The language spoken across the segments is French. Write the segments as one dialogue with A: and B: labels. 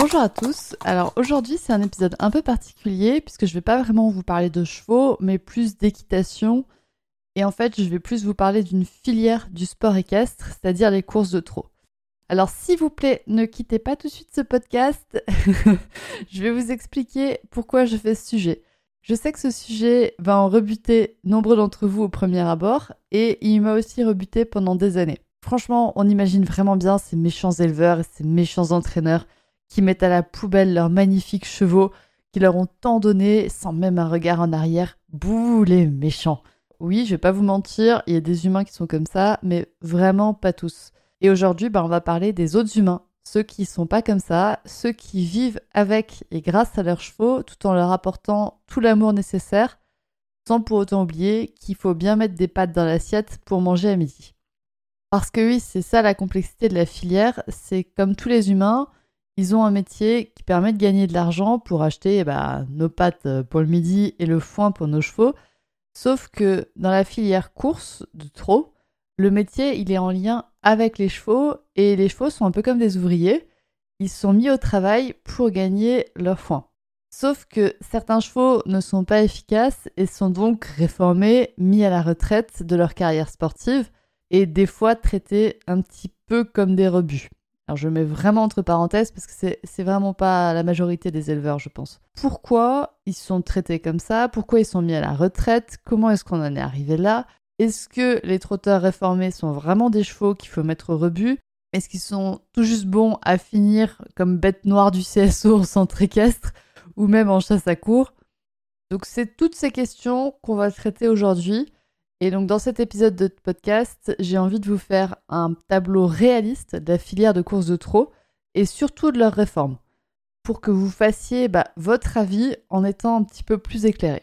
A: Bonjour à tous. Alors aujourd'hui c'est un épisode un peu particulier puisque je vais pas vraiment vous parler de chevaux mais plus d'équitation et en fait je vais plus vous parler d'une filière du sport équestre, c'est-à-dire les courses de trot. Alors s'il vous plaît ne quittez pas tout de suite ce podcast, je vais vous expliquer pourquoi je fais ce sujet. Je sais que ce sujet va en rebuter nombreux d'entre vous au premier abord et il m'a aussi rebuté pendant des années. Franchement on imagine vraiment bien ces méchants éleveurs et ces méchants entraîneurs qui mettent à la poubelle leurs magnifiques chevaux qui leur ont tant donné sans même un regard en arrière. Bouh, les méchants. Oui, je vais pas vous mentir, il y a des humains qui sont comme ça, mais vraiment pas tous. Et aujourd'hui, bah, on va parler des autres humains, ceux qui sont pas comme ça, ceux qui vivent avec et grâce à leurs chevaux, tout en leur apportant tout l'amour nécessaire, sans pour autant oublier qu'il faut bien mettre des pattes dans l'assiette pour manger à midi. Parce que oui, c'est ça la complexité de la filière, c'est comme tous les humains, ils ont un métier qui permet de gagner de l'argent pour acheter bah, nos pâtes pour le midi et le foin pour nos chevaux. Sauf que dans la filière course de trop, le métier il est en lien avec les chevaux et les chevaux sont un peu comme des ouvriers. Ils sont mis au travail pour gagner leur foin. Sauf que certains chevaux ne sont pas efficaces et sont donc réformés, mis à la retraite de leur carrière sportive et des fois traités un petit peu comme des rebuts. Je mets vraiment entre parenthèses parce que c'est vraiment pas la majorité des éleveurs, je pense. Pourquoi ils sont traités comme ça? Pourquoi ils sont mis à la retraite? Comment est-ce qu'on en est arrivé là? Est-ce que les trotteurs réformés sont vraiment des chevaux qu'il faut mettre au rebut? Est-ce qu'ils sont tout juste bons à finir comme bête noire du CSO en centre équestre ou même en chasse à cour? Donc c'est toutes ces questions qu'on va traiter aujourd'hui. Et donc dans cet épisode de podcast, j'ai envie de vous faire un tableau réaliste de la filière de course de trot et surtout de leurs réformes, pour que vous fassiez bah, votre avis en étant un petit peu plus éclairé.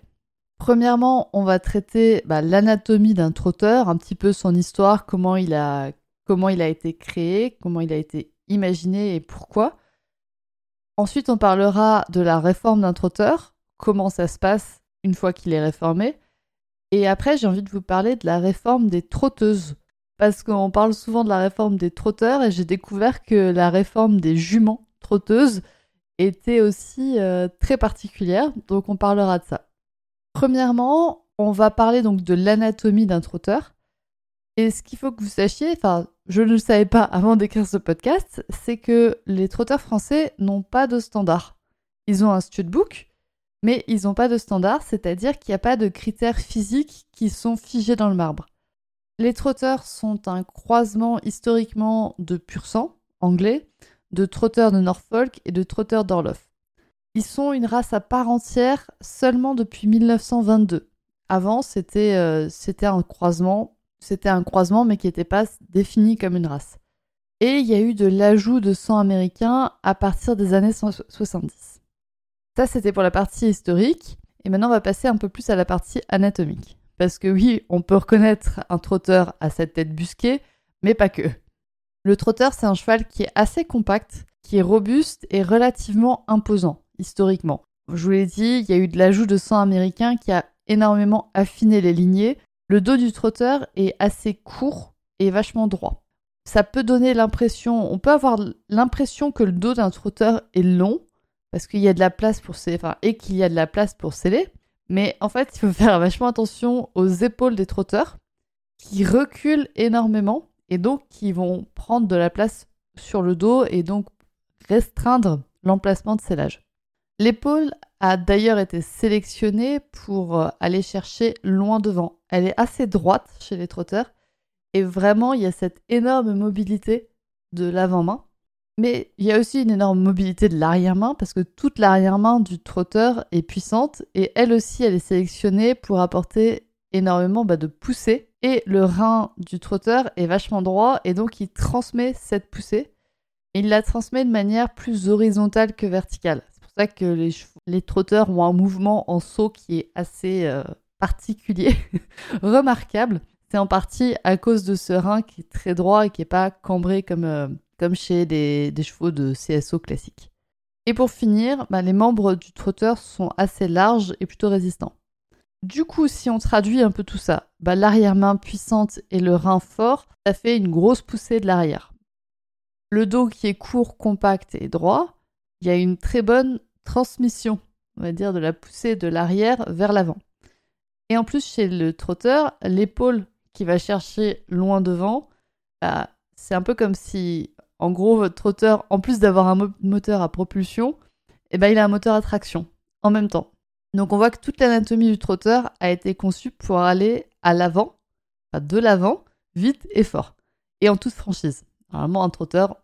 A: Premièrement, on va traiter bah, l'anatomie d'un trotteur, un petit peu son histoire, comment il, a, comment il a été créé, comment il a été imaginé et pourquoi. Ensuite, on parlera de la réforme d'un trotteur, comment ça se passe une fois qu'il est réformé. Et après, j'ai envie de vous parler de la réforme des trotteuses. Parce qu'on parle souvent de la réforme des trotteurs et j'ai découvert que la réforme des juments trotteuses était aussi euh, très particulière. Donc on parlera de ça. Premièrement, on va parler donc de l'anatomie d'un trotteur. Et ce qu'il faut que vous sachiez, enfin, je ne le savais pas avant d'écrire ce podcast, c'est que les trotteurs français n'ont pas de standard. Ils ont un studbook, mais ils n'ont pas de standard, c'est-à-dire qu'il n'y a pas de critères physiques qui sont figés dans le marbre. Les trotteurs sont un croisement historiquement de pur sang, anglais, de trotteurs de Norfolk et de trotteurs d'Orloff. Ils sont une race à part entière seulement depuis 1922. Avant, c'était euh, un croisement, c'était un croisement mais qui n'était pas défini comme une race. Et il y a eu de l'ajout de sang américain à partir des années 70. Ça, c'était pour la partie historique. Et maintenant, on va passer un peu plus à la partie anatomique. Parce que oui, on peut reconnaître un trotteur à cette tête busquée, mais pas que. Le trotteur, c'est un cheval qui est assez compact, qui est robuste et relativement imposant, historiquement. Je vous l'ai dit, il y a eu de l'ajout de sang américain qui a énormément affiné les lignées. Le dos du trotteur est assez court et vachement droit. Ça peut donner l'impression, on peut avoir l'impression que le dos d'un trotteur est long, parce qu'il y a de la place pour sceller, et qu'il y a de la place pour sceller. Mais en fait, il faut faire vachement attention aux épaules des trotteurs qui reculent énormément et donc qui vont prendre de la place sur le dos et donc restreindre l'emplacement de sellage. L'épaule a d'ailleurs été sélectionnée pour euh, aller chercher loin devant. Elle est assez droite chez les trotteurs et vraiment il y a cette énorme mobilité de l'avant-main mais il y a aussi une énorme mobilité de l'arrière-main parce que toute l'arrière-main du trotteur est puissante et elle aussi elle est sélectionnée pour apporter énormément bah, de poussée et le rein du trotteur est vachement droit et donc il transmet cette poussée il la transmet de manière plus horizontale que verticale. C'est pour ça que les, les trotteurs ont un mouvement en saut qui est assez euh, particulier, remarquable. C'est en partie à cause de ce rein qui est très droit et qui n'est pas cambré comme, euh, comme chez des, chevaux de CSO classiques. Et pour finir, bah, les membres du trotteur sont assez larges et plutôt résistants. Du coup, si on traduit un peu tout ça, bah, l'arrière-main puissante et le rein fort, ça fait une grosse poussée de l'arrière. Le dos qui est court, compact et droit, il y a une très bonne transmission, on va dire, de la poussée de l'arrière vers l'avant. Et en plus, chez le trotteur, l'épaule qui va chercher loin devant, bah, c'est un peu comme si, en gros, votre trotteur, en plus d'avoir un moteur à propulsion, eh ben, il a un moteur à traction en même temps. Donc on voit que toute l'anatomie du trotteur a été conçue pour aller à l'avant, de l'avant, vite et fort, et en toute franchise. Normalement, un trotteur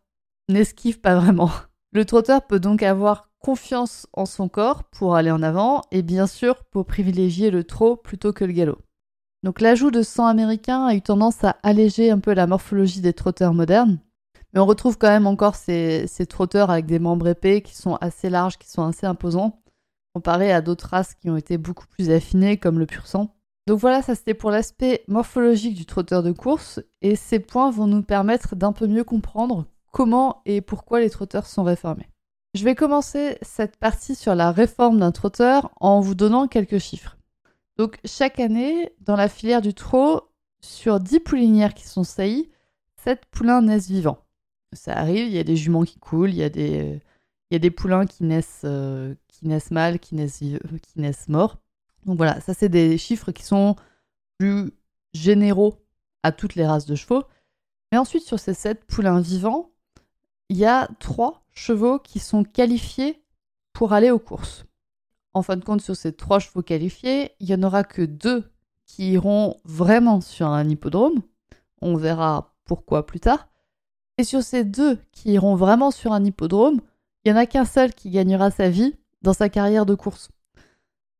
A: n'esquive pas vraiment. Le trotteur peut donc avoir confiance en son corps pour aller en avant et bien sûr pour privilégier le trot plutôt que le galop. Donc l'ajout de sang américain a eu tendance à alléger un peu la morphologie des trotteurs modernes, mais on retrouve quand même encore ces, trotteurs avec des membres épais qui sont assez larges, qui sont assez imposants, comparé à d'autres races qui ont été beaucoup plus affinées comme le pur sang. Donc voilà, ça c'était pour l'aspect morphologique du trotteur de course, et ces points vont nous permettre d'un peu mieux comprendre comment et pourquoi les trotteurs sont réformés. Je vais commencer cette partie sur la réforme d'un trotteur en vous donnant quelques chiffres. Donc chaque année, dans la filière du trot, sur 10 poulinières qui sont saillies, 7 poulains naissent vivants. Ça arrive, il y a des juments qui coulent, il y a des, il y a des poulains qui naissent, euh, qui naissent mal, qui naissent, qui naissent morts. Donc voilà, ça c'est des chiffres qui sont plus généraux à toutes les races de chevaux. Mais ensuite, sur ces 7 poulains vivants, il y a 3 chevaux qui sont qualifiés pour aller aux courses. En fin de compte, sur ces 3 chevaux qualifiés, il n'y en aura que 2 qui iront vraiment sur un hippodrome. On verra pourquoi plus tard. Et sur ces deux qui iront vraiment sur un hippodrome, il n'y en a qu'un seul qui gagnera sa vie dans sa carrière de course.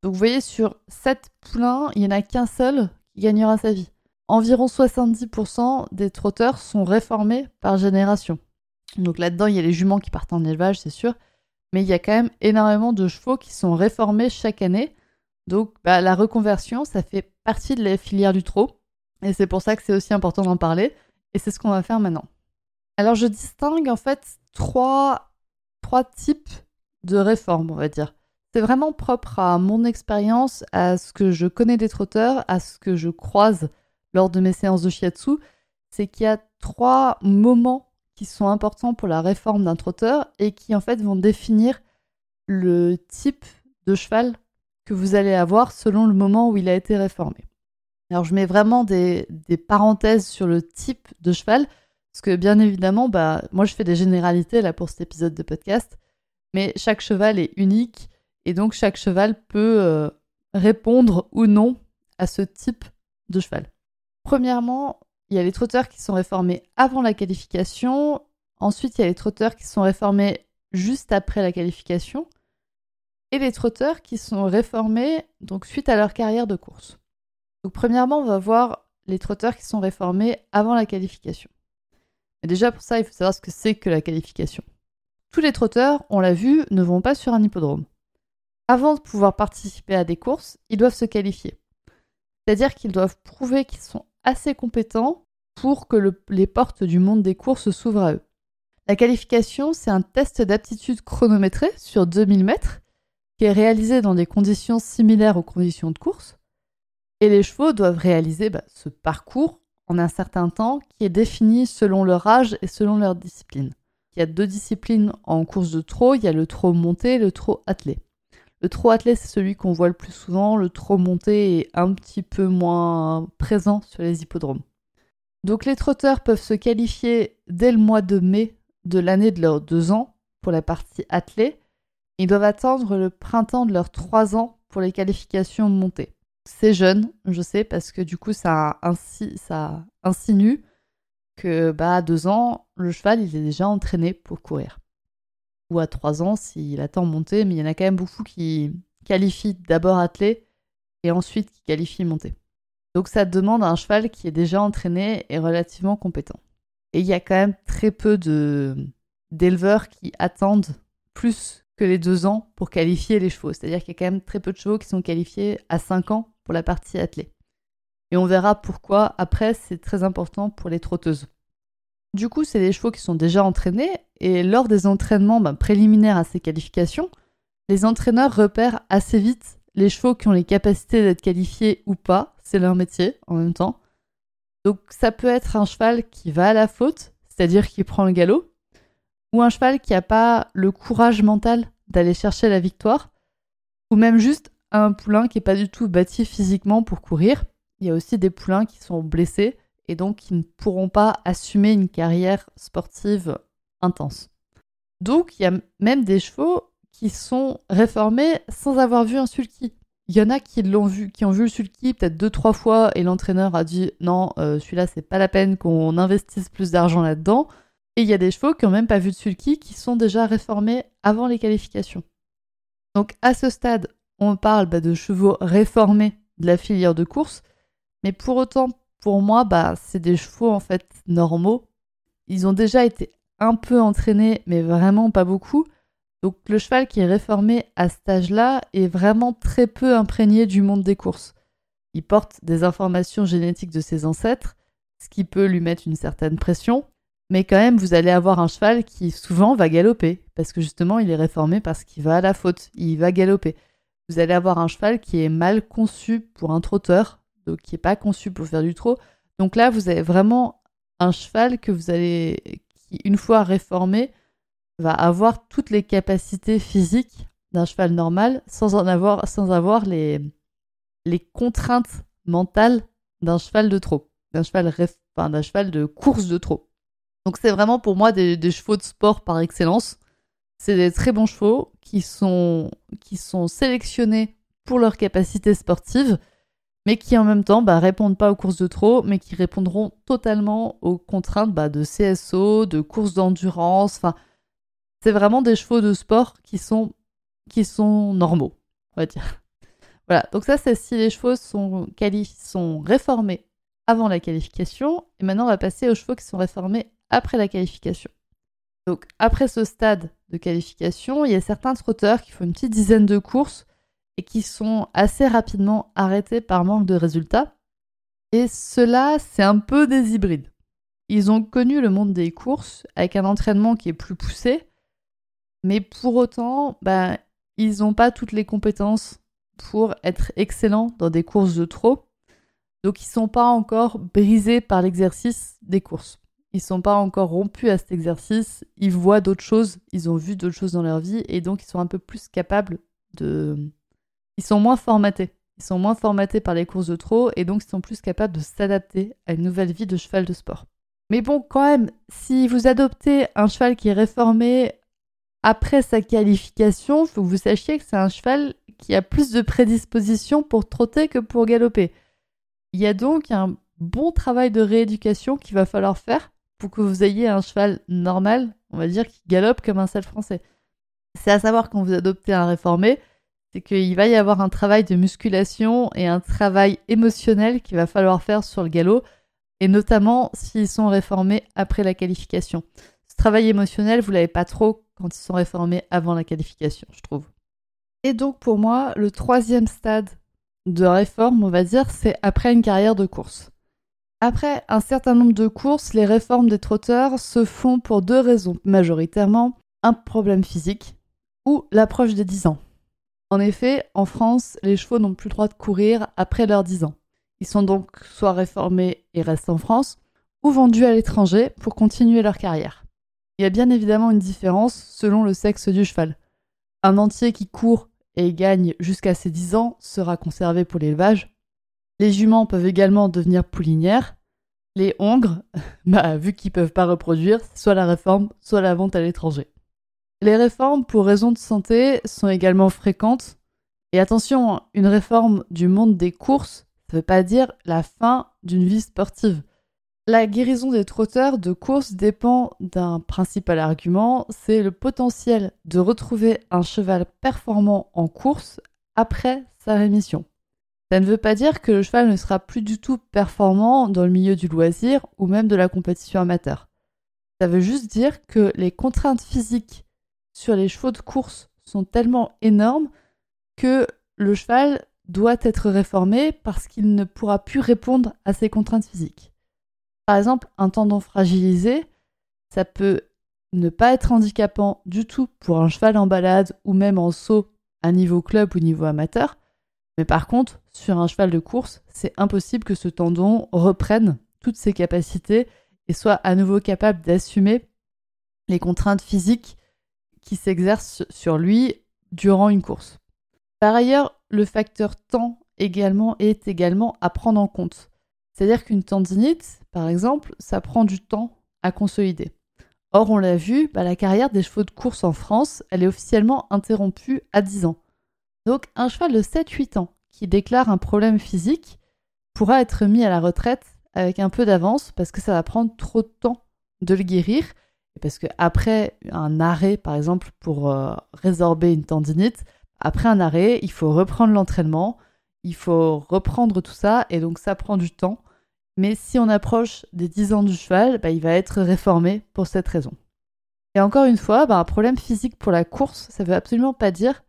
A: Donc vous voyez, sur 7 poulains, il n'y en a qu'un seul qui gagnera sa vie. Environ 70% des trotteurs sont réformés par génération. Donc là-dedans, il y a les juments qui partent en élevage, c'est sûr. Mais il y a quand même énormément de chevaux qui sont réformés chaque année. Donc bah, la reconversion, ça fait partie de la filière du trot. Et c'est pour ça que c'est aussi important d'en parler. Et c'est ce qu'on va faire maintenant. Alors je distingue en fait trois, trois types de réformes, on va dire. C'est vraiment propre à mon expérience, à ce que je connais des trotteurs, à ce que je croise lors de mes séances de shiatsu. C'est qu'il y a trois moments qui sont importants pour la réforme d'un trotteur et qui en fait vont définir le type de cheval que vous allez avoir selon le moment où il a été réformé. Alors je mets vraiment des, parenthèses sur le type de cheval, parce que bien évidemment, bah, moi je fais des généralités là pour cet épisode de podcast, mais chaque cheval est unique, et donc chaque cheval peut euh, répondre ou non à ce type de cheval. Premièrement, il y a les trotteurs qui sont réformés avant la qualification. Ensuite, il y a les trotteurs qui sont réformés juste après la qualification. Et les trotteurs qui sont réformés donc suite à leur carrière de course. Donc premièrement, on va voir les trotteurs qui sont réformés avant la qualification. Déjà pour ça, il faut savoir ce que c'est que la qualification. Tous les trotteurs, on l'a vu, ne vont pas sur un hippodrome. Avant de pouvoir participer à des courses, ils doivent se qualifier. C'est-à-dire qu'ils doivent prouver qu'ils sont assez compétents pour que les portes du monde des courses s'ouvrent à eux. La qualification, c'est un test d'aptitude chronométré sur 2000 mètres qui est réalisé dans des conditions similaires aux conditions de course. Et les chevaux doivent réaliser bah, ce parcours en un certain temps qui est défini selon leur âge et selon leur discipline. Il y a deux disciplines en course de trot, il y a le trot monté et le trot attelé. Le trot attelé, c'est celui qu'on voit le plus souvent. Le trot monté est un petit peu moins présent sur les hippodromes. Donc les trotteurs peuvent se qualifier dès le mois de mai de l'année de leurs deux ans pour la partie attelée. Ils doivent attendre le printemps de leurs trois ans pour les qualifications montées. C'est jeune, je sais, parce que du coup ça, insinue que bah, à deux ans, le cheval il est déjà entraîné pour courir ou à 3 ans s'il attend monter, mais il y en a quand même beaucoup qui qualifient d'abord attelé et ensuite qui qualifient monter. Donc ça demande un cheval qui est déjà entraîné et relativement compétent. Et il y a quand même très peu d'éleveurs qui attendent plus que les deux ans pour qualifier les chevaux. C'est-à-dire qu'il y a quand même très peu de chevaux qui sont qualifiés à 5 ans pour la partie attelée. Et on verra pourquoi après c'est très important pour les trotteuses. Du coup, c'est des chevaux qui sont déjà entraînés et lors des entraînements ben, préliminaires à ces qualifications, les entraîneurs repèrent assez vite les chevaux qui ont les capacités d'être qualifiés ou pas, c'est leur métier en même temps. Donc ça peut être un cheval qui va à la faute, c'est-à-dire qui prend le galop, ou un cheval qui n'a pas le courage mental d'aller chercher la victoire, ou même juste un poulain qui n'est pas du tout bâti physiquement pour courir. Il y a aussi des poulains qui sont blessés et donc qui ne pourront pas assumer une carrière sportive intense. Donc il y a même des chevaux qui sont réformés sans avoir vu un sulky. Il y en a qui l'ont vu, qui ont vu le sulky peut-être deux trois fois et l'entraîneur a dit non, euh, celui-là c'est pas la peine qu'on investisse plus d'argent là-dedans. Et il y a des chevaux qui n'ont même pas vu de sulky qui sont déjà réformés avant les qualifications. Donc à ce stade, on parle bah, de chevaux réformés de la filière de course, mais pour autant, pour moi, bah, c'est des chevaux en fait normaux. Ils ont déjà été un peu entraînés, mais vraiment pas beaucoup. Donc le cheval qui est réformé à cet âge-là est vraiment très peu imprégné du monde des courses. Il porte des informations génétiques de ses ancêtres, ce qui peut lui mettre une certaine pression, mais quand même vous allez avoir un cheval qui souvent va galoper, parce que justement il est réformé parce qu'il va à la faute, il va galoper. Vous allez avoir un cheval qui est mal conçu pour un trotteur, donc qui n'est pas conçu pour faire du trot. Donc là vous avez vraiment un cheval que vous allez, qui une fois réformé, va avoir toutes les capacités physiques d'un cheval normal sans en avoir, sans avoir les, les contraintes mentales d'un cheval de trot, d'un cheval, d'un cheval de course de trot. Donc c'est vraiment pour moi des, chevaux de sport par excellence. C'est des très bons chevaux qui sont, qui sont sélectionnés pour leurs capacités sportives, mais qui en même temps bah, répondent pas aux courses de trot, mais qui répondront totalement aux contraintes bah, de CSO, de courses d'endurance, enfin c'est vraiment des chevaux de sport qui sont, qui sont normaux, on va dire. Voilà, donc ça c'est si les chevaux sont, sont réformés avant la qualification. Et maintenant on va passer aux chevaux qui sont réformés après la qualification. Donc après ce stade de qualification, il y a certains trotteurs qui font une petite dizaine de courses et qui sont assez rapidement arrêtés par manque de résultats. Et cela, c'est un peu des hybrides. Ils ont connu le monde des courses avec un entraînement qui est plus poussé, mais pour autant, bah, ils n'ont pas toutes les compétences pour être excellents dans des courses de trot. Donc ils ne sont pas encore brisés par l'exercice des courses. Ils sont pas encore rompus à cet exercice. Ils voient d'autres choses, ils ont vu d'autres choses dans leur vie et donc ils sont un peu plus capables de... Ils sont moins formatés. Ils sont moins formatés par les courses de trot et donc ils sont plus capables de s'adapter à une nouvelle vie de cheval de sport. Mais bon, quand même, si vous adoptez un cheval qui est réformé après sa qualification, il faut que vous sachiez que c'est un cheval qui a plus de prédisposition pour trotter que pour galoper. Il y a donc un bon travail de rééducation qu'il va falloir faire que vous ayez un cheval normal, on va dire, qui galope comme un sel français. C'est à savoir quand vous adoptez un réformé, c'est qu'il va y avoir un travail de musculation et un travail émotionnel qu'il va falloir faire sur le galop, et notamment s'ils sont réformés après la qualification. Ce travail émotionnel, vous l'avez pas trop quand ils sont réformés avant la qualification, je trouve. Et donc pour moi, le troisième stade de réforme, on va dire, c'est après une carrière de course. Après un certain nombre de courses, les réformes des trotteurs se font pour deux raisons, majoritairement un problème physique ou l'approche des 10 ans. En effet, en France, les chevaux n'ont plus le droit de courir après leurs 10 ans. Ils sont donc soit réformés et restent en France, ou vendus à l'étranger pour continuer leur carrière. Il y a bien évidemment une différence selon le sexe du cheval. Un entier qui court et gagne jusqu'à ses 10 ans sera conservé pour l'élevage. Les juments peuvent également devenir poulinières. Les hongres, bah, vu qu'ils ne peuvent pas reproduire, soit la réforme, soit la vente à l'étranger. Les réformes pour raisons de santé sont également fréquentes. Et attention, une réforme du monde des courses, ça ne veut pas dire la fin d'une vie sportive. La guérison des trotteurs de course dépend d'un principal argument, c'est le potentiel de retrouver un cheval performant en course après sa rémission. Ça ne veut pas dire que le cheval ne sera plus du tout performant dans le milieu du loisir ou même de la compétition amateur. Ça veut juste dire que les contraintes physiques sur les chevaux de course sont tellement énormes que le cheval doit être réformé parce qu'il ne pourra plus répondre à ces contraintes physiques. Par exemple, un tendon fragilisé, ça peut ne pas être handicapant du tout pour un cheval en balade ou même en saut à niveau club ou niveau amateur. Mais par contre, sur un cheval de course, c'est impossible que ce tendon reprenne toutes ses capacités et soit à nouveau capable d'assumer les contraintes physiques qui s'exercent sur lui durant une course. Par ailleurs, le facteur temps également est également à prendre en compte. C'est-à-dire qu'une tendinite, par exemple, ça prend du temps à consolider. Or, on l'a vu, bah, la carrière des chevaux de course en France, elle est officiellement interrompue à 10 ans. Donc, un cheval de 7-8 ans qui déclare un problème physique pourra être mis à la retraite avec un peu d'avance parce que ça va prendre trop de temps de le guérir. Et parce qu'après un arrêt, par exemple, pour euh, résorber une tendinite, après un arrêt, il faut reprendre l'entraînement, il faut reprendre tout ça, et donc ça prend du temps. Mais si on approche des 10 ans du cheval, bah, il va être réformé pour cette raison. Et encore une fois, bah, un problème physique pour la course, ça ne veut absolument pas dire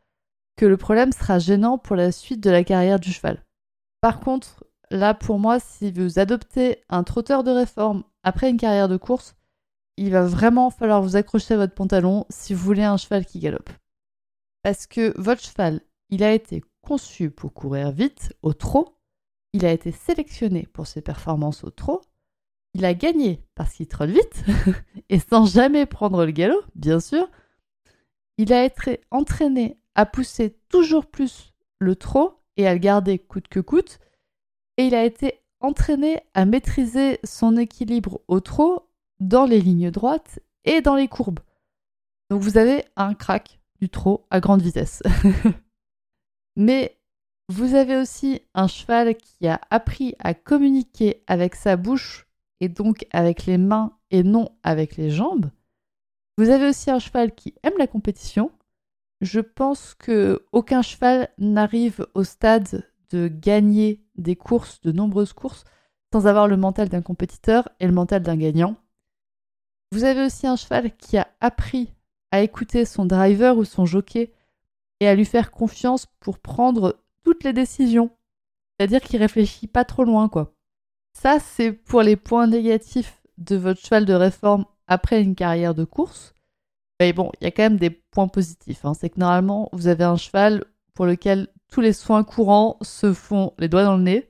A: que le problème sera gênant pour la suite de la carrière du cheval. Par contre, là pour moi, si vous adoptez un trotteur de réforme après une carrière de course, il va vraiment falloir vous accrocher à votre pantalon si vous voulez un cheval qui galope. Parce que votre cheval, il a été conçu pour courir vite au trot, il a été sélectionné pour ses performances au trot, il a gagné parce qu'il trotte vite, et sans jamais prendre le galop, bien sûr. Il a été entraîné à pousser toujours plus le trot et à le garder coûte que coûte, et il a été entraîné à maîtriser son équilibre au trot dans les lignes droites et dans les courbes. Donc vous avez un crack trop à grande vitesse. Mais vous avez aussi un cheval qui a appris à communiquer avec sa bouche et donc avec les mains et non avec les jambes. Vous avez aussi un cheval qui aime la compétition. Je pense que aucun cheval n'arrive au stade de gagner des courses, de nombreuses courses, sans avoir le mental d'un compétiteur et le mental d'un gagnant. Vous avez aussi un cheval qui a appris à écouter son driver ou son jockey et à lui faire confiance pour prendre toutes les décisions. C'est-à-dire qu'il réfléchit pas trop loin, quoi. Ça, c'est pour les points négatifs de votre cheval de réforme après une carrière de course. Mais bon, il y a quand même des points positifs. Hein. C'est que normalement, vous avez un cheval pour lequel tous les soins courants se font les doigts dans le nez.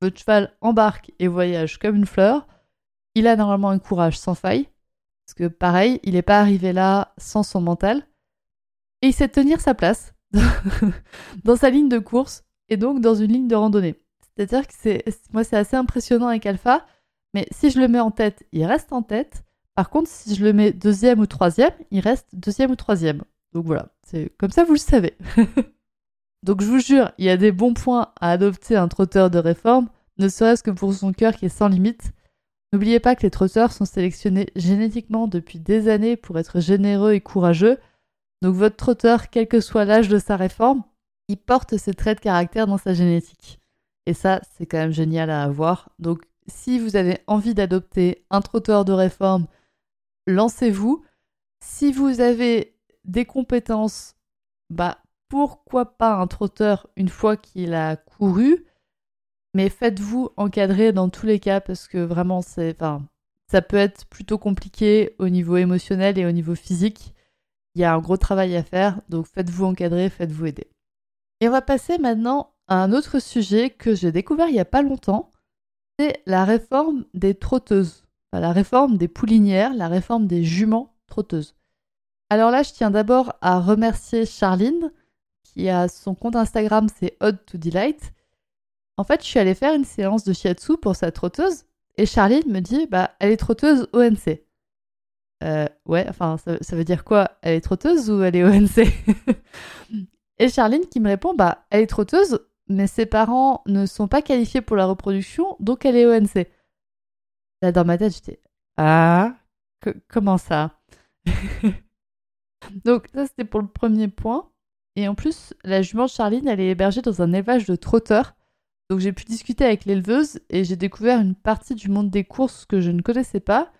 A: Votre cheval embarque et voyage comme une fleur. Il a normalement un courage sans faille. Parce que pareil, il n'est pas arrivé là sans son mental. Et il sait tenir sa place dans sa ligne de course et donc dans une ligne de randonnée. C'est-à-dire que c'est, moi, c'est assez impressionnant avec Alpha, mais si je le mets en tête, il reste en tête. Par contre, si je le mets deuxième ou troisième, il reste deuxième ou troisième. Donc voilà, c'est comme ça, vous le savez. donc je vous jure, il y a des bons points à adopter un trotteur de réforme, ne serait-ce que pour son cœur qui est sans limite. N'oubliez pas que les trotteurs sont sélectionnés génétiquement depuis des années pour être généreux et courageux. Donc votre trotteur, quel que soit l'âge de sa réforme, il porte ces traits de caractère dans sa génétique. Et ça, c'est quand même génial à avoir. Donc si vous avez envie d'adopter un trotteur de réforme, lancez-vous. Si vous avez des compétences, bah pourquoi pas un trotteur une fois qu'il a couru mais faites-vous encadrer dans tous les cas parce que vraiment, c'est, enfin, ça peut être plutôt compliqué au niveau émotionnel et au niveau physique. Il y a un gros travail à faire, donc faites-vous encadrer, faites-vous aider. Et on va passer maintenant à un autre sujet que j'ai découvert il n'y a pas longtemps. C'est la réforme des trotteuses. La réforme des poulinières, la réforme des juments trotteuses. Alors là, je tiens d'abord à remercier Charline, qui a son compte Instagram, c'est Odd to Delight, en fait, je suis allée faire une séance de shiatsu pour sa trotteuse et Charline me dit bah elle est trotteuse ONC. Euh, ouais, enfin ça, veut dire quoi? Elle est trotteuse ou elle est ONC Et Charline qui me répond bah elle est trotteuse, mais ses parents ne sont pas qualifiés pour la reproduction, donc elle est ONC. Là dans ma tête j'étais ah comment ça? Donc ça c'était pour le premier point. Et en plus la jument Charline elle est hébergée dans un élevage de trotteurs donc j'ai pu discuter avec l'éleveuse et j'ai découvert une partie du monde des courses que je ne connaissais pas.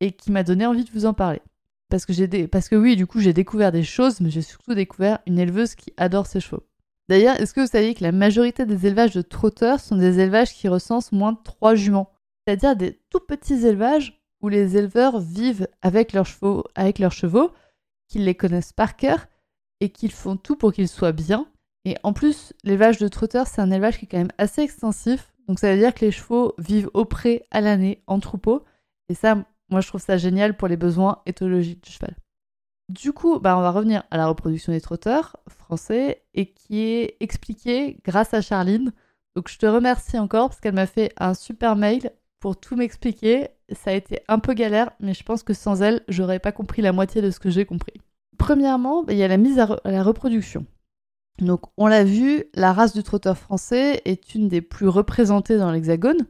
A: et qui m'a donné envie de vous en parler. Parce que, j'ai Parce que oui, du coup, j'ai découvert des choses, mais j'ai surtout découvert une éleveuse qui adore ses chevaux. D'ailleurs, est-ce que vous saviez que la majorité des élevages de trotteurs sont des élevages qui recensent moins de 3 juments? C'est-à-dire des tout petits élevages où les éleveurs vivent avec leurs chevaux, avec leurs chevaux qu'ils les connaissent par cœur et qu'ils font tout pour qu'ils soient bien. Et en plus, l'élevage de trotteurs, c'est un élevage qui est quand même assez extensif. Donc ça veut dire que les chevaux vivent au pré à l'année en troupeau. Et ça, moi, je trouve ça génial pour les besoins éthologiques du cheval. Du coup, bah, on va revenir à la reproduction des trotteurs français et qui est expliquée grâce à Charline. Donc je te remercie encore parce qu'elle m'a fait un super mail pour tout m'expliquer. Ça a été un peu galère, mais je pense que sans elle, j'aurais pas compris la moitié de ce que j'ai compris. Premièrement, bah, il y a la mise à, la reproduction. Donc on l'a vu, la race du trotteur français est une des plus représentées dans l'Hexagone.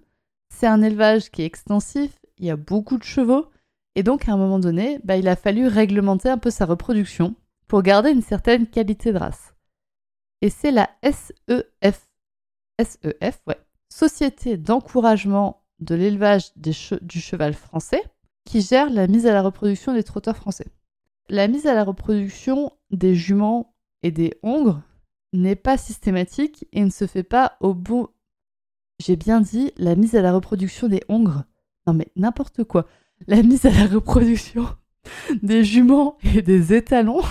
A: C'est un élevage qui est extensif, il y a beaucoup de chevaux, et donc à un moment donné, bah, il a fallu réglementer un peu sa reproduction pour garder une certaine qualité de race. Et c'est la SEF, SEF, ouais, Société d'encouragement de l'élevage du cheval français, qui gère la mise à la reproduction des trotteurs français. La mise à la reproduction des juments et des hongres n'est pas systématique et ne se fait pas au bon. J'ai bien dit la mise à la reproduction des hongres. Non mais n'importe quoi. La mise à la reproduction des juments et des étalons.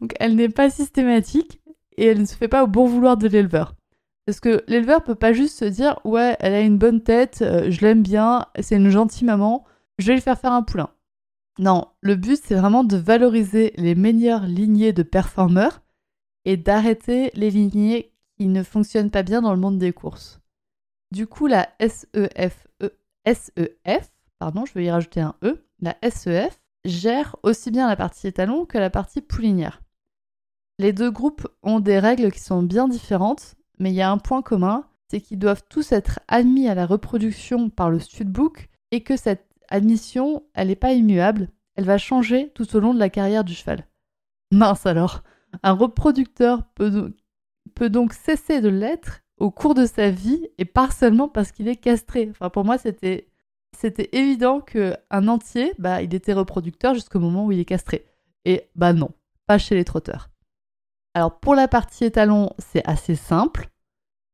A: Donc elle n'est pas systématique et elle ne se fait pas au bon vouloir de l'éleveur. Parce que l'éleveur peut pas juste se dire ouais elle a une bonne tête, euh, je l'aime bien, c'est une gentille maman, je vais lui faire faire un poulain. Non, le but c'est vraiment de valoriser les meilleures lignées de performeurs et d'arrêter les lignées qui ne fonctionnent pas bien dans le monde des courses. Du coup, la SEF, e, SEF, pardon, je vais y rajouter un E, la SEF gère aussi bien la partie étalon que la partie poulinière. Les deux groupes ont des règles qui sont bien différentes, mais il y a un point commun, c'est qu'ils doivent tous être admis à la reproduction par le studbook et que cette admission, elle n'est pas immuable, elle va changer tout au long de la carrière du cheval. Mince alors, un reproducteur peut, donc cesser de l'être au cours de sa vie et pas seulement parce qu'il est castré. Enfin, pour moi, c'était c'était évident que un entier, bah, il était reproducteur jusqu'au moment où il est castré. Et bah non, pas chez les trotteurs. Alors pour la partie étalon, c'est assez simple.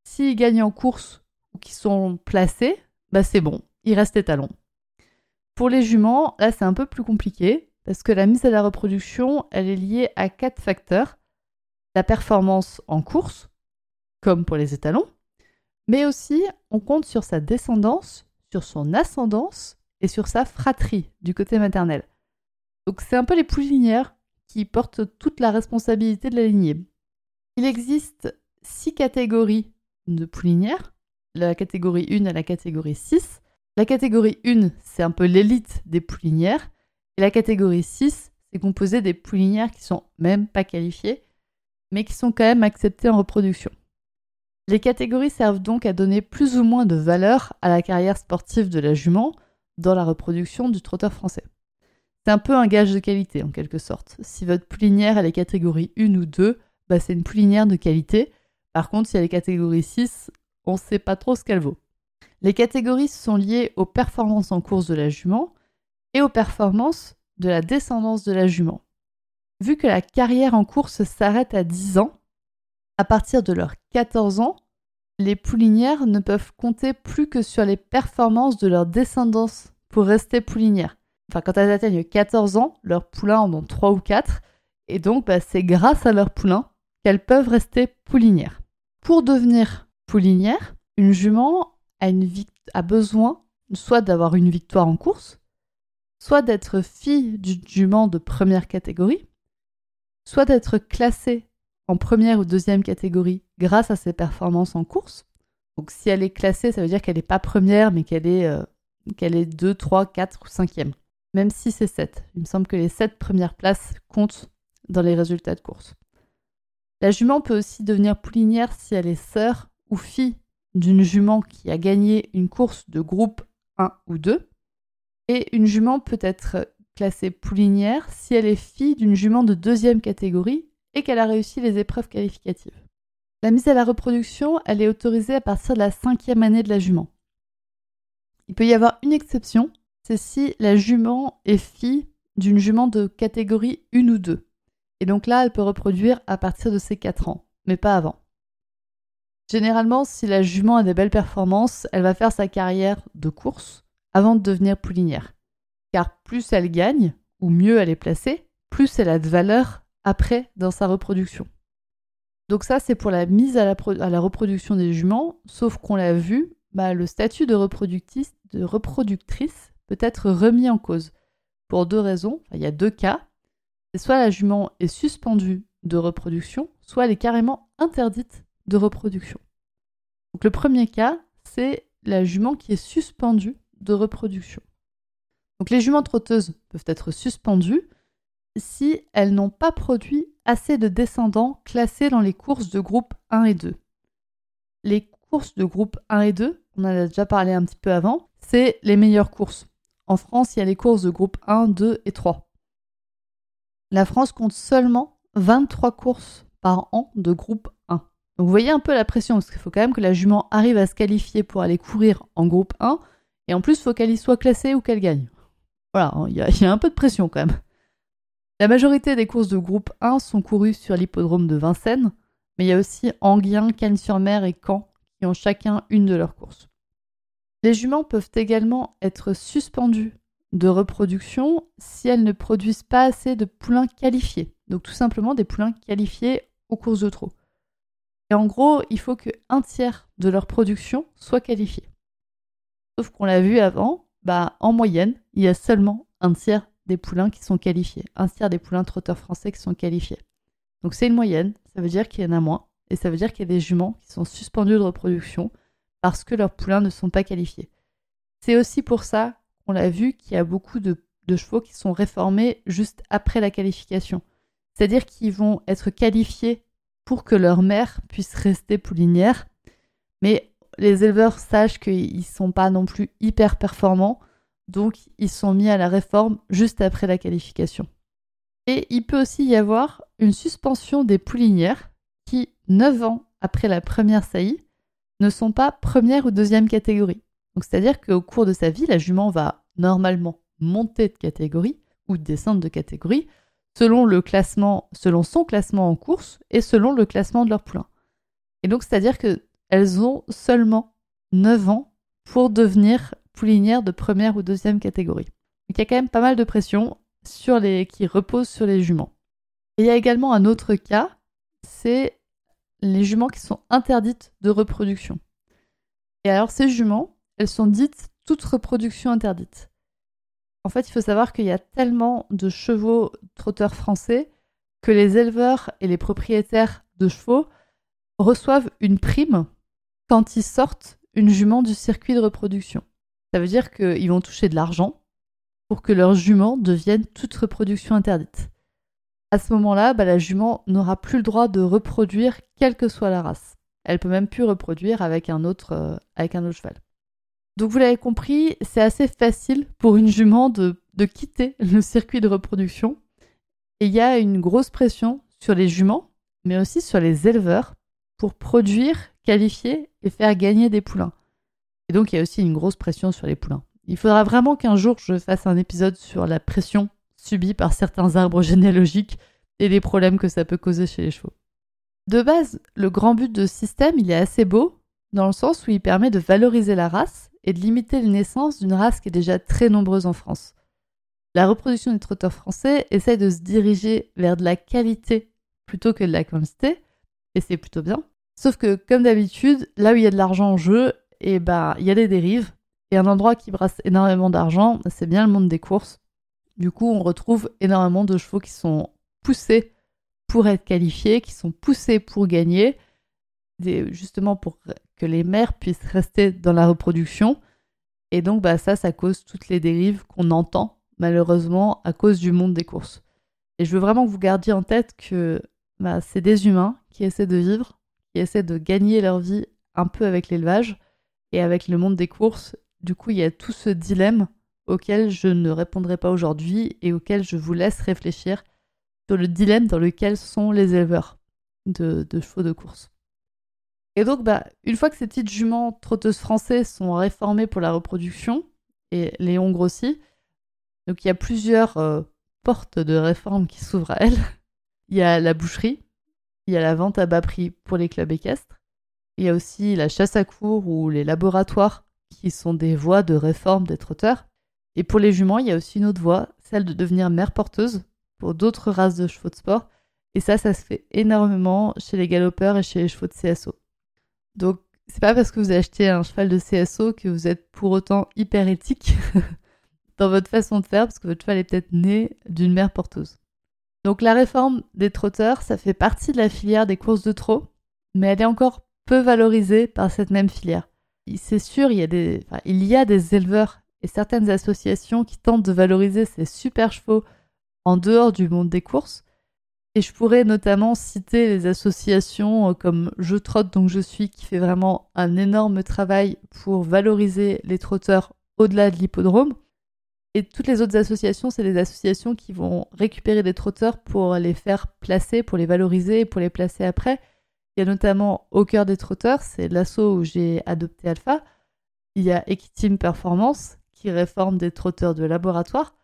A: S'ils gagnent en course ou qu'ils sont placés, bah c'est bon, ils restent étalons. Pour les juments, là c'est un peu plus compliqué parce que la mise à la reproduction, elle est liée à quatre facteurs. La performance en course, comme pour les étalons, mais aussi on compte sur sa descendance, sur son ascendance et sur sa fratrie du côté maternel. Donc c'est un peu les poulinières qui portent toute la responsabilité de la lignée. Il existe six catégories de poulinières, la catégorie 1 à la catégorie 6, la catégorie 1, c'est un peu l'élite des poulinières. Et la catégorie 6, c'est composé des poulinières qui sont même pas qualifiées, mais qui sont quand même acceptées en reproduction. Les catégories servent donc à donner plus ou moins de valeur à la carrière sportive de la jument dans la reproduction du trotteur français. C'est un peu un gage de qualité en quelque sorte. Si votre poulinière est catégorie 1 ou 2, bah c'est une poulinière de qualité. Par contre, si elle est catégorie 6, on ne sait pas trop ce qu'elle vaut. Les catégories sont liées aux performances en course de la jument et aux performances de la descendance de la jument. Vu que la carrière en course s'arrête à 10 ans, à partir de leurs 14 ans, les poulinières ne peuvent compter plus que sur les performances de leur descendance pour rester poulinières. Enfin, quand elles atteignent 14 ans, leurs poulains en ont 3 ou 4, et donc bah, c'est grâce à leurs poulains qu'elles peuvent rester poulinières. Pour devenir poulinière, une jument a, besoin soit d'avoir une victoire en course, soit d'être fille du jument de première catégorie, soit d'être classée en première ou deuxième catégorie grâce à ses performances en course. Donc si elle est classée, ça veut dire qu'elle n'est pas première, mais qu'elle est, euh, qu'elle est 2, 3, 4 ou 5e. Même si c'est 7. Il me semble que les 7 premières places comptent dans les résultats de course. La jument peut aussi devenir poulinière si elle est sœur ou fille d'une jument qui a gagné une course de groupe 1 ou 2. Et une jument peut être classée poulinière si elle est fille d'une jument de deuxième catégorie et qu'elle a réussi les épreuves qualificatives. La mise à la reproduction, elle est autorisée à partir de la cinquième année de la jument. Il peut y avoir une exception, c'est si la jument est fille d'une jument de catégorie 1 ou 2. Et donc là, elle peut reproduire à partir de ses 4 ans, mais pas avant. Généralement, si la jument a des belles performances, elle va faire sa carrière de course avant de devenir poulinière. Car plus elle gagne, ou mieux elle est placée, plus elle a de valeur après dans sa reproduction. Donc ça, c'est pour la mise à la, reproduction des juments, sauf qu'on l'a vu, bah, le statut de, de reproductrice peut être remis en cause. Pour deux raisons, il y a deux cas. Soit la jument est suspendue de reproduction, soit elle est carrément interdite de reproduction. Donc le premier cas, c'est la jument qui est suspendue de reproduction. Donc les juments trotteuses peuvent être suspendues si elles n'ont pas produit assez de descendants classés dans les courses de groupe 1 et 2. Les courses de groupe 1 et 2, on en a déjà parlé un petit peu avant, c'est les meilleures courses. En France, il y a les courses de groupe 1, 2 et 3. La France compte seulement 23 courses par an de groupe 1. Donc vous voyez un peu la pression, parce qu'il faut quand même que la jument arrive à se qualifier pour aller courir en groupe 1, et en plus, il faut qu'elle y soit classée ou qu'elle gagne. Voilà, il y, a un peu de pression quand même. La majorité des courses de groupe 1 sont courues sur l'hippodrome de Vincennes, mais il y a aussi Anguien, Cannes-sur-Mer et Caen qui ont chacun une de leurs courses. Les juments peuvent également être suspendues de reproduction si elles ne produisent pas assez de poulains qualifiés. Donc tout simplement des poulains qualifiés aux courses de trot. Et en gros, il faut qu'un tiers de leur production soit qualifié. Sauf qu'on l'a vu avant, bah, en moyenne, il y a seulement un tiers des poulains qui sont qualifiés, un tiers des poulains trotteurs français qui sont qualifiés. Donc c'est une moyenne, ça veut dire qu'il y en a moins, et ça veut dire qu'il y a des juments qui sont suspendus de reproduction parce que leurs poulains ne sont pas qualifiés. C'est aussi pour ça qu'on l'a vu qu'il y a beaucoup de, de, chevaux qui sont réformés juste après la qualification. C'est-à-dire qu'ils vont être qualifiés pour que leur mère puisse rester poulinière, mais les éleveurs sachent qu'ils ne sont pas non plus hyper performants, donc ils sont mis à la réforme juste après la qualification. Et il peut aussi y avoir une suspension des poulinières qui, 9 ans après la première saillie, ne sont pas première ou deuxième catégorie. C'est-à-dire qu'au cours de sa vie, la jument va normalement monter de catégorie ou descendre de catégorie selon le classement, selon son classement en course et selon le classement de leur poulain. Et donc c'est-à-dire qu'elles ont seulement 9 ans pour devenir poulinières de première ou deuxième catégorie. Il y a quand même pas mal de pression qui repose sur les juments. Et il y a également un autre cas, c'est les juments qui sont interdites de reproduction. Et alors ces juments, elles sont dites toute reproduction interdite. En fait, il faut savoir qu'il y a tellement de chevaux trotteurs français que les éleveurs et les propriétaires de chevaux reçoivent une prime quand ils sortent une jument du circuit de reproduction. Ça veut dire qu'ils vont toucher de l'argent pour que leur jument devienne toute reproduction interdite. À ce moment-là, bah, la jument n'aura plus le droit de reproduire quelle que soit la race. Elle peut même plus reproduire avec un autre, euh, avec un autre cheval. Donc vous l'avez compris, c'est assez facile pour une jument de, quitter le circuit de reproduction. Et il y a une grosse pression sur les juments, mais aussi sur les éleveurs, pour produire, qualifier et faire gagner des poulains. Et donc, il y a aussi une grosse pression sur les poulains. Il faudra vraiment qu'un jour je fasse un épisode sur la pression subie par certains arbres généalogiques et les problèmes que ça peut causer chez les chevaux. De base, le grand but de ce système, il est assez beau, dans le sens où il permet de valoriser la race et de limiter les naissances d'une race qui est déjà très nombreuse en France. La reproduction des trotteurs français essaie de se diriger vers de la qualité plutôt que de la quantité, et c'est plutôt bien. Sauf que, comme d'habitude, là où il y a de l'argent en jeu, et bah il y a des dérives. Et un endroit qui brasse énormément d'argent, c'est bien le monde des courses. Du coup, on retrouve énormément de chevaux qui sont poussés pour être qualifiés, qui sont poussés pour gagner, justement pour que les mères puissent rester dans la reproduction. Et donc, bah, ça, ça cause toutes les dérives qu'on entend, malheureusement, à cause du monde des courses. Et je veux vraiment que vous gardiez en tête que bah, c'est des humains qui essaient de vivre, qui essaient de gagner leur vie un peu avec l'élevage, et avec le monde des courses, du coup, il y a tout ce dilemme auquel je ne répondrai pas aujourd'hui et auquel je vous laisse réfléchir sur le dilemme dans lequel sont les éleveurs de, chevaux de course. Et donc, bah, une fois que ces petites juments trotteuses françaises sont réformées pour la reproduction, et Léon Grossi. Donc il y a plusieurs euh, portes de réforme qui s'ouvrent à elle. Il y a la boucherie, il y a la vente à bas prix pour les clubs équestres, il y a aussi la chasse à cours ou les laboratoires qui sont des voies de réforme des trotteurs. Et pour les juments, il y a aussi une autre voie, celle de devenir mère porteuse pour d'autres races de chevaux de sport. Et ça, ça se fait énormément chez les galopeurs et chez les chevaux de CSO. Donc, c'est pas parce que vous achetez un cheval de CSO que vous êtes pour autant hyper éthique dans votre façon de faire, parce que votre cheval est peut-être né d'une mère porteuse. Donc la réforme des trotteurs, ça fait partie de la filière des courses de trot, mais elle est encore peu valorisée par cette même filière. C'est sûr, il y, a des, il y a des éleveurs et certaines associations qui tentent de valoriser ces super chevaux en dehors du monde des courses. Et je pourrais notamment citer les associations euh, comme Je Trotte donc je suis qui fait vraiment un énorme travail pour valoriser les trotteurs au-delà de l'hippodrome. Et toutes les autres associations, c'est des associations qui vont récupérer des trotteurs pour les faire placer, pour les valoriser et pour les placer après. Il y a notamment Au cœur des trotteurs, c'est l'assaut où j'ai adopté Alpha. Il y a Equitim Performance qui réforme des trotteurs de laboratoire.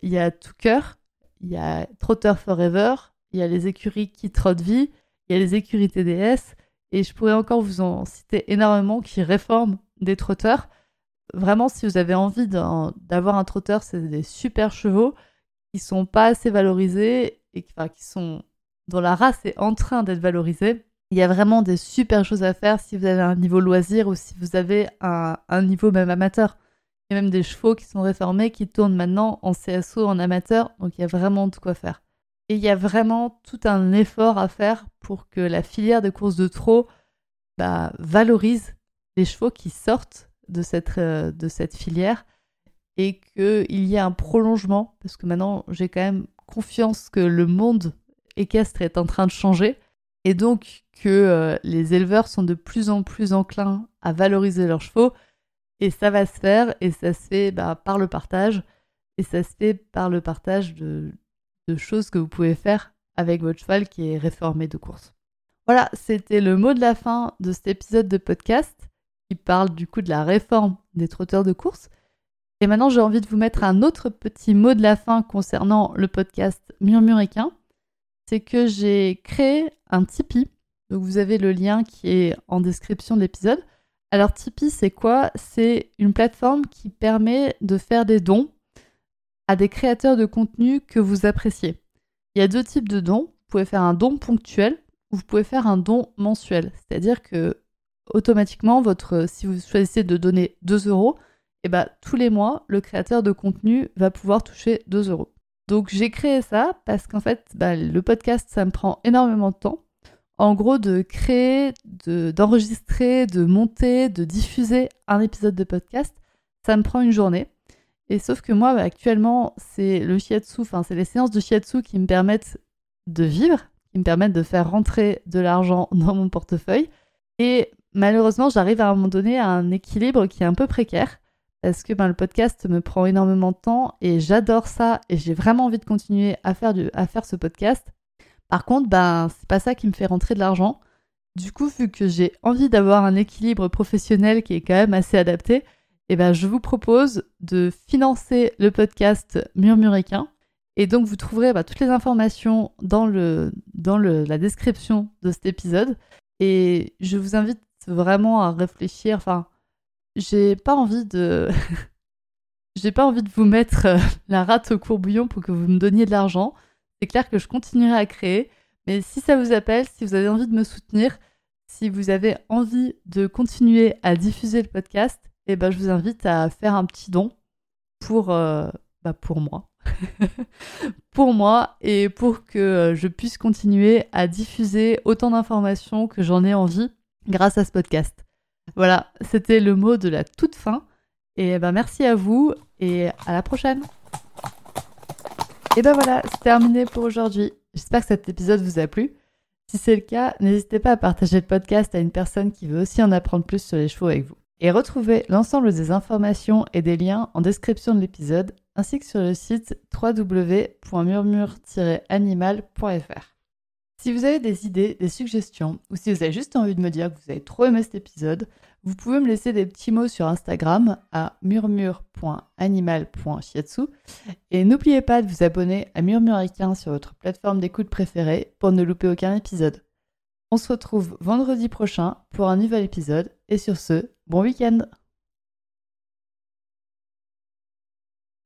A: Il y a Tout Cœur, il y a Trotter Forever, il y a les écuries qui trottent vie, il y a les écuries TDS, et je pourrais encore vous en citer énormément qui réforment des trotteurs vraiment, si vous avez envie d'avoir un trotteur, c'est des super chevaux qui sont pas assez valorisés et qui sont dont la race est en train d'être valorisée. Il y a vraiment des super choses à faire si vous avez un niveau loisir ou si vous avez un, niveau même amateur. Il y a même des chevaux qui sont réformés qui tournent maintenant en CSO, en amateur, donc il y a vraiment de quoi faire. Et il y a vraiment tout un effort à faire pour que la filière de course de trot bah, valorise les chevaux qui sortent de cette, euh, filière et qu'il y ait un prolongement, parce que maintenant j'ai quand même confiance que le monde équestre est en train de changer, et donc que euh, les éleveurs sont de plus en plus enclins à valoriser leurs chevaux, et ça va se faire, et ça se fait bah, par le partage, et ça se fait par le partage de, de choses que vous pouvez faire avec votre cheval qui est réformé de course. Voilà, c'était le mot de la fin de cet épisode de podcast parle du coup de la réforme des trotteurs de course. Et maintenant, j'ai envie de vous mettre un autre petit mot de la fin concernant le podcast Murmuréquin. C'est que j'ai créé un Tipeee. Donc, vous avez le lien qui est en description de l'épisode. Alors, Tipeee, c'est quoi? C'est une plateforme qui permet de faire des dons à des créateurs de contenu que vous appréciez. Il y a deux types de dons. Vous pouvez faire un don ponctuel ou vous pouvez faire un don mensuel. C'est-à-dire que automatiquement, votre, si vous choisissez de donner 2 euros, et eh ben, tous les mois, le créateur de contenu va pouvoir toucher 2 euros. Donc j'ai créé ça parce qu'en fait, bah, le podcast, ça me prend énormément de temps. En gros, de créer, d'enregistrer, de, monter, de diffuser un épisode de podcast, ça me prend une journée. Et sauf que moi, actuellement, c'est le shiatsu, enfin, c'est les séances de shiatsu qui me permettent de vivre, qui me permettent de faire rentrer de l'argent dans mon portefeuille. Et malheureusement, j'arrive à un moment donné à un équilibre qui est un peu précaire parce que ben, le podcast me prend énormément de temps et j'adore ça et j'ai vraiment envie de continuer à faire, à faire ce podcast. Par contre, ben, c'est pas ça qui me fait rentrer de l'argent. Du coup, vu que j'ai envie d'avoir un équilibre professionnel qui est quand même assez adapté, eh ben, je vous propose de financer le podcast Murmuréquin. Et donc, vous trouverez ben, toutes les informations dans, le, dans le, la description de cet épisode. Et je vous invite vraiment à réfléchir. Enfin, j'ai pas envie de. j'ai pas envie de vous mettre euh, la rate au courbouillon pour que vous me donniez de l'argent. C'est clair que je continuerai à créer. Mais si ça vous appelle, si vous avez envie de me soutenir, si vous avez envie de continuer à diffuser le podcast, eh ben, je vous invite à faire un petit don pour, euh, bah moi. pour moi et pour que euh, je puisse continuer à diffuser autant d'informations que j'en ai envie grâce à ce podcast. Voilà, c'était le mot de la toute fin. Et ben merci à vous et à la prochaine. Et ben voilà, c'est terminé pour aujourd'hui. J'espère que cet épisode vous a plu. Si c'est le cas, n'hésitez pas à partager le podcast à une personne qui veut aussi en apprendre plus sur les chevaux avec vous. Et retrouvez l'ensemble des informations et des liens en description de l'épisode, ainsi que sur le site www.murmure-animal.fr. Si vous avez des idées, des suggestions, ou si vous avez juste envie de me dire que vous avez trop aimé cet épisode, vous pouvez me laisser des petits mots sur Instagram à murmure.animal.shiatsu. Et n'oubliez pas de vous abonner à Murmuricain sur votre plateforme d'écoute préférée pour ne louper aucun épisode. On se retrouve vendredi prochain pour un nouvel épisode. Et sur ce, bon week-end